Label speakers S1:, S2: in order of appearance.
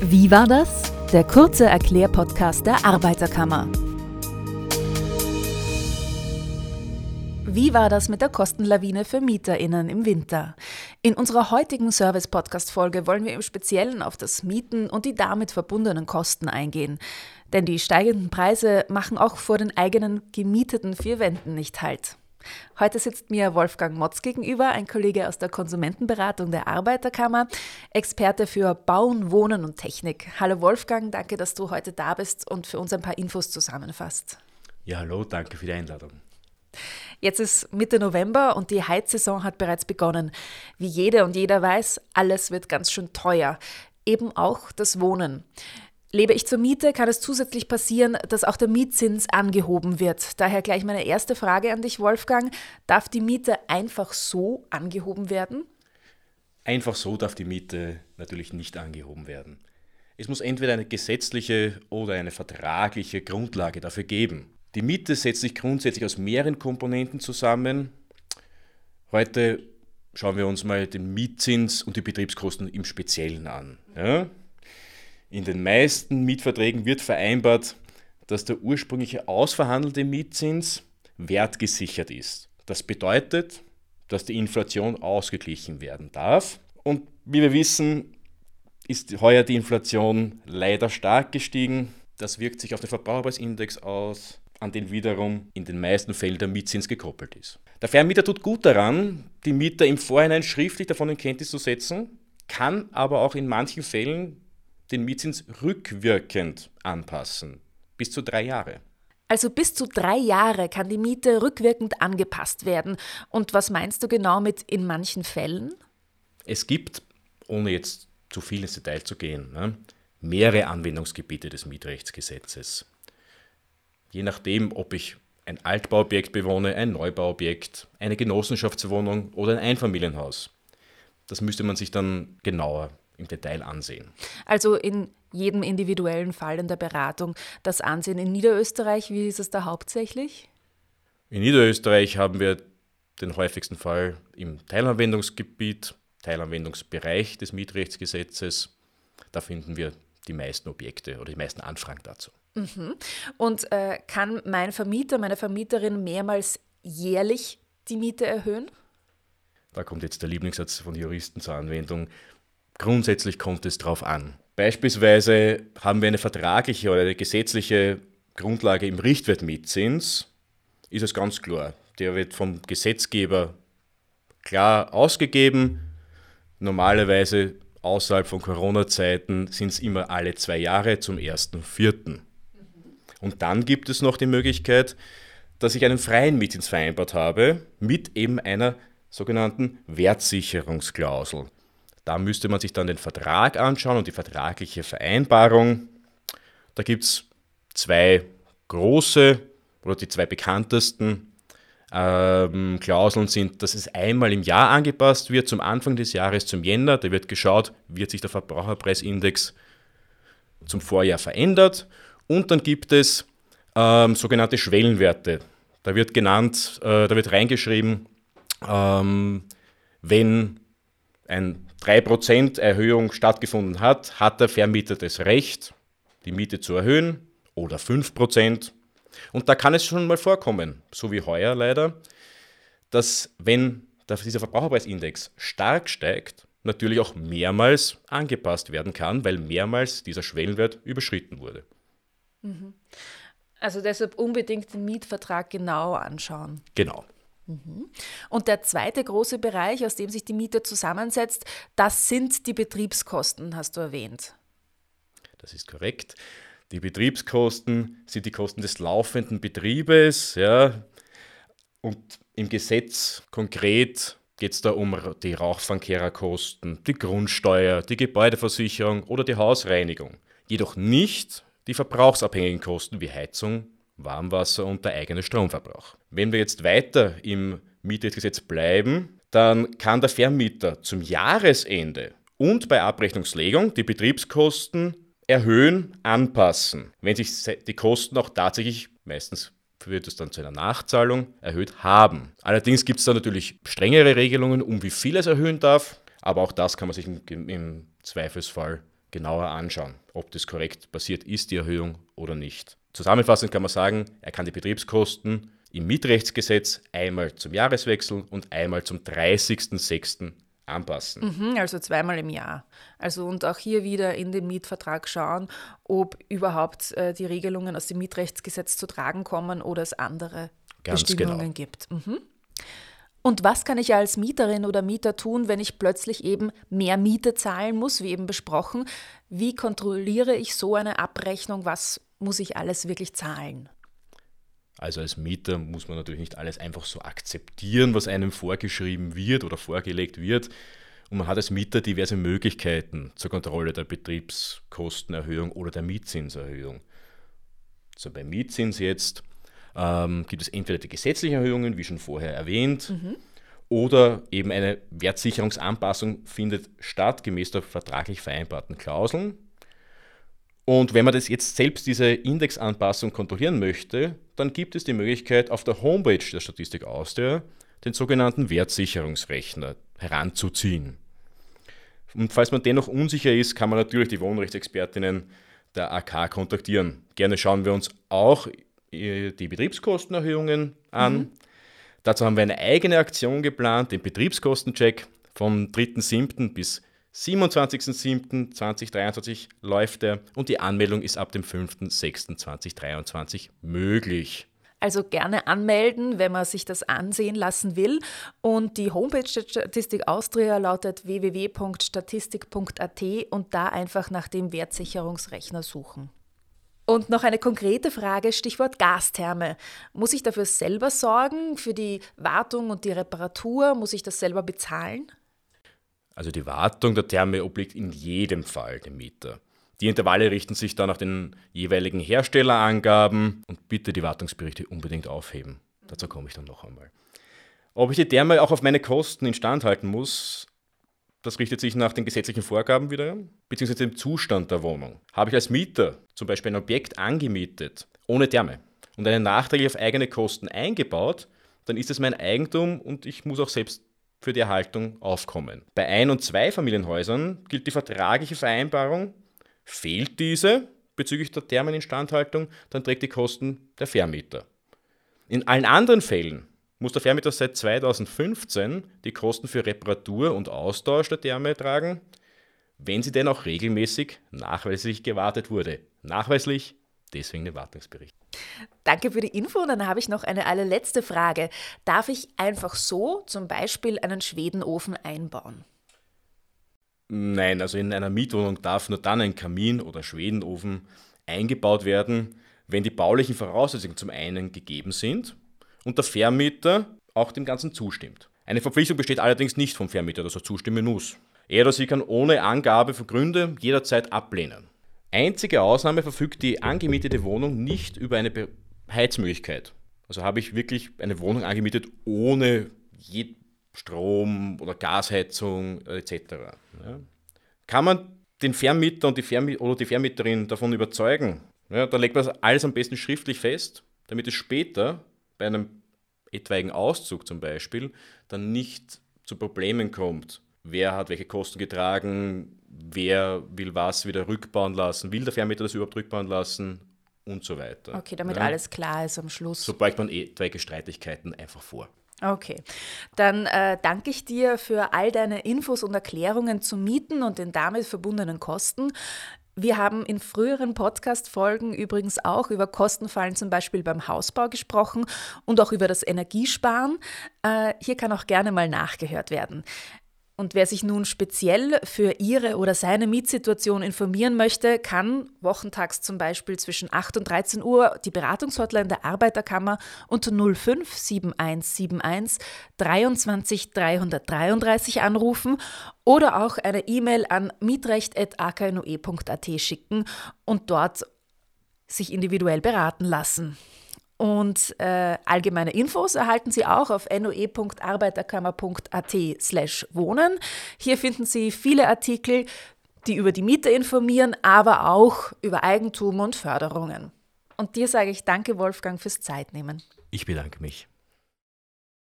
S1: Wie war das? Der kurze Erklärpodcast der Arbeiterkammer. Wie war das mit der Kostenlawine für MieterInnen im Winter? In unserer heutigen Service-Podcast-Folge wollen wir im Speziellen auf das Mieten und die damit verbundenen Kosten eingehen. Denn die steigenden Preise machen auch vor den eigenen gemieteten vier Wänden nicht Halt. Heute sitzt mir Wolfgang Motz gegenüber, ein Kollege aus der Konsumentenberatung der Arbeiterkammer, Experte für Bauen, Wohnen und Technik. Hallo Wolfgang, danke, dass du heute da bist und für uns ein paar Infos zusammenfasst.
S2: Ja, hallo, danke für die Einladung.
S1: Jetzt ist Mitte November und die Heizsaison hat bereits begonnen. Wie jede und jeder weiß, alles wird ganz schön teuer. Eben auch das Wohnen. Lebe ich zur Miete, kann es zusätzlich passieren, dass auch der Mietzins angehoben wird. Daher gleich meine erste Frage an dich, Wolfgang. Darf die Miete einfach so angehoben werden?
S2: Einfach so darf die Miete natürlich nicht angehoben werden. Es muss entweder eine gesetzliche oder eine vertragliche Grundlage dafür geben. Die Miete setzt sich grundsätzlich aus mehreren Komponenten zusammen. Heute schauen wir uns mal den Mietzins und die Betriebskosten im Speziellen an. Ja? In den meisten Mietverträgen wird vereinbart, dass der ursprüngliche ausverhandelte Mietzins wertgesichert ist. Das bedeutet, dass die Inflation ausgeglichen werden darf. Und wie wir wissen, ist heuer die Inflation leider stark gestiegen. Das wirkt sich auf den Verbraucherpreisindex aus, an den wiederum in den meisten Fällen der Mietzins gekoppelt ist. Der Vermieter tut gut daran, die Mieter im Vorhinein schriftlich davon in Kenntnis zu setzen, kann aber auch in manchen Fällen den Mietzins rückwirkend anpassen. Bis zu drei Jahre.
S1: Also bis zu drei Jahre kann die Miete rückwirkend angepasst werden. Und was meinst du genau mit in manchen Fällen?
S2: Es gibt, ohne jetzt zu viel ins Detail zu gehen, ne, mehrere Anwendungsgebiete des Mietrechtsgesetzes. Je nachdem, ob ich ein Altbauobjekt bewohne, ein Neubauobjekt, eine Genossenschaftswohnung oder ein Einfamilienhaus. Das müsste man sich dann genauer im Detail ansehen.
S1: Also in jedem individuellen Fall in der Beratung. Das Ansehen in Niederösterreich, wie ist es da hauptsächlich?
S2: In Niederösterreich haben wir den häufigsten Fall im Teilanwendungsgebiet, Teilanwendungsbereich des Mietrechtsgesetzes. Da finden wir die meisten Objekte oder die meisten Anfragen dazu.
S1: Mhm. Und äh, kann mein Vermieter, meine Vermieterin mehrmals jährlich die Miete erhöhen?
S2: Da kommt jetzt der Lieblingssatz von Juristen zur Anwendung. Grundsätzlich kommt es darauf an. Beispielsweise haben wir eine vertragliche oder eine gesetzliche Grundlage im Richtwertmietzins, ist es ganz klar. Der wird vom Gesetzgeber klar ausgegeben. Normalerweise außerhalb von Corona-Zeiten sind es immer alle zwei Jahre zum 1.4. Und dann gibt es noch die Möglichkeit, dass ich einen freien Mietzins vereinbart habe mit eben einer sogenannten Wertsicherungsklausel. Da müsste man sich dann den Vertrag anschauen und die vertragliche Vereinbarung. Da gibt es zwei große oder die zwei bekanntesten ähm, Klauseln sind, dass es einmal im Jahr angepasst wird, zum Anfang des Jahres, zum Jänner. Da wird geschaut, wird sich der Verbraucherpreisindex zum Vorjahr verändert. Und dann gibt es ähm, sogenannte Schwellenwerte. Da wird genannt, äh, da wird reingeschrieben, ähm, wenn ein 3% Erhöhung stattgefunden hat, hat der Vermieter das Recht, die Miete zu erhöhen oder 5%. Und da kann es schon mal vorkommen, so wie heuer leider, dass wenn dieser Verbraucherpreisindex stark steigt, natürlich auch mehrmals angepasst werden kann, weil mehrmals dieser Schwellenwert überschritten wurde.
S1: Mhm. Also deshalb unbedingt den Mietvertrag genau anschauen.
S2: Genau.
S1: Mhm. Und der zweite große Bereich, aus dem sich die Miete zusammensetzt, das sind die Betriebskosten, hast du erwähnt.
S2: Das ist korrekt. Die Betriebskosten sind die Kosten des laufenden Betriebes. Ja. Und im Gesetz konkret geht es da um die Rauchfangkehrerkosten, die Grundsteuer, die Gebäudeversicherung oder die Hausreinigung. Jedoch nicht die verbrauchsabhängigen Kosten wie Heizung, Warmwasser und der eigene Stromverbrauch. Wenn wir jetzt weiter im Mietgesetz bleiben, dann kann der Vermieter zum Jahresende und bei Abrechnungslegung die Betriebskosten erhöhen, anpassen, wenn sich die Kosten auch tatsächlich meistens wird es dann zu einer Nachzahlung erhöht haben. Allerdings gibt es da natürlich strengere Regelungen, um wie viel es erhöhen darf, aber auch das kann man sich im, im Zweifelsfall genauer anschauen, ob das korrekt passiert ist, die Erhöhung oder nicht. Zusammenfassend kann man sagen, er kann die Betriebskosten im Mietrechtsgesetz einmal zum Jahreswechsel und einmal zum 30.06. anpassen.
S1: Mhm, also zweimal im Jahr. Also und auch hier wieder in den Mietvertrag schauen, ob überhaupt äh, die Regelungen aus dem Mietrechtsgesetz zu tragen kommen oder es andere Ganz Bestimmungen genau. gibt. Mhm. Und was kann ich als Mieterin oder Mieter tun, wenn ich plötzlich eben mehr Miete zahlen muss, wie eben besprochen? Wie kontrolliere ich so eine Abrechnung? Was muss ich alles wirklich zahlen?
S2: Also als Mieter muss man natürlich nicht alles einfach so akzeptieren, was einem vorgeschrieben wird oder vorgelegt wird. Und man hat als Mieter diverse Möglichkeiten zur Kontrolle der Betriebskostenerhöhung oder der Mietzinserhöhung. So bei Mietzins jetzt ähm, gibt es entweder die gesetzlichen Erhöhungen, wie schon vorher erwähnt, mhm. oder eben eine Wertsicherungsanpassung findet statt, gemäß der vertraglich vereinbarten Klauseln. Und wenn man das jetzt selbst diese Indexanpassung kontrollieren möchte, dann gibt es die Möglichkeit, auf der Homepage der Statistik Austria den sogenannten Wertsicherungsrechner heranzuziehen. Und falls man dennoch unsicher ist, kann man natürlich die Wohnrechtsexpertinnen der AK kontaktieren. Gerne schauen wir uns auch äh, die Betriebskostenerhöhungen an. Mhm. Dazu haben wir eine eigene Aktion geplant, den Betriebskostencheck vom 3.7. bis 27.07.2023 läuft er und die Anmeldung ist ab dem 5.06.2023 möglich.
S1: Also gerne anmelden, wenn man sich das ansehen lassen will. Und die Homepage der Statistik Austria lautet www.statistik.at und da einfach nach dem Wertsicherungsrechner suchen. Und noch eine konkrete Frage, Stichwort Gastherme. Muss ich dafür selber sorgen, für die Wartung und die Reparatur? Muss ich das selber bezahlen?
S2: Also die Wartung der Therme obliegt in jedem Fall dem Mieter. Die Intervalle richten sich dann nach den jeweiligen Herstellerangaben und bitte die Wartungsberichte unbedingt aufheben. Dazu komme ich dann noch einmal. Ob ich die Therme auch auf meine Kosten instand halten muss, das richtet sich nach den gesetzlichen Vorgaben wieder, beziehungsweise dem Zustand der Wohnung. Habe ich als Mieter zum Beispiel ein Objekt angemietet, ohne Therme, und einen nachträglich auf eigene Kosten eingebaut, dann ist es mein Eigentum und ich muss auch selbst für die Erhaltung aufkommen. Bei Ein- und Zweifamilienhäusern gilt die vertragliche Vereinbarung. Fehlt diese bezüglich der Thermeninstandhaltung, dann trägt die Kosten der Vermieter. In allen anderen Fällen muss der Vermieter seit 2015 die Kosten für Reparatur und Austausch der Therme tragen, wenn sie denn auch regelmäßig nachweislich gewartet wurde. Nachweislich, deswegen der Wartungsbericht.
S1: Danke für die Info. Und dann habe ich noch eine allerletzte Frage. Darf ich einfach so zum Beispiel einen Schwedenofen einbauen?
S2: Nein, also in einer Mietwohnung darf nur dann ein Kamin oder Schwedenofen eingebaut werden, wenn die baulichen Voraussetzungen zum einen gegeben sind und der Vermieter auch dem Ganzen zustimmt. Eine Verpflichtung besteht allerdings nicht vom Vermieter, dass er zustimmen muss. Er oder sie kann ohne Angabe von Gründe jederzeit ablehnen. Einzige Ausnahme verfügt die angemietete Wohnung nicht über eine Heizmöglichkeit. Also habe ich wirklich eine Wohnung angemietet ohne Strom- oder Gasheizung etc. Ja. Kann man den Vermieter und die Vermieter oder die Vermieterin davon überzeugen? Ja, dann legt man alles am besten schriftlich fest, damit es später bei einem etwaigen Auszug zum Beispiel dann nicht zu Problemen kommt. Wer hat welche Kosten getragen? wer will was wieder rückbauen lassen, will der Vermieter das überhaupt rückbauen lassen und so weiter.
S1: Okay, damit ja. alles klar ist am Schluss.
S2: So beugt man etwaige Streitigkeiten einfach vor.
S1: Okay, dann äh, danke ich dir für all deine Infos und Erklärungen zu Mieten und den damit verbundenen Kosten. Wir haben in früheren Podcast-Folgen übrigens auch über Kostenfallen zum Beispiel beim Hausbau gesprochen und auch über das Energiesparen. Äh, hier kann auch gerne mal nachgehört werden. Und wer sich nun speziell für ihre oder seine Mietsituation informieren möchte, kann wochentags zum Beispiel zwischen 8 und 13 Uhr die Beratungshotline der Arbeiterkammer unter 057171 23 333 anrufen oder auch eine E-Mail an mietrecht.aknoe.at schicken und dort sich individuell beraten lassen. Und äh, allgemeine Infos erhalten Sie auch auf noe.arbeiterkammer.at slash wohnen. Hier finden Sie viele Artikel, die über die Miete informieren, aber auch über Eigentum und Förderungen. Und dir sage ich danke, Wolfgang, fürs Zeitnehmen.
S2: Ich bedanke mich.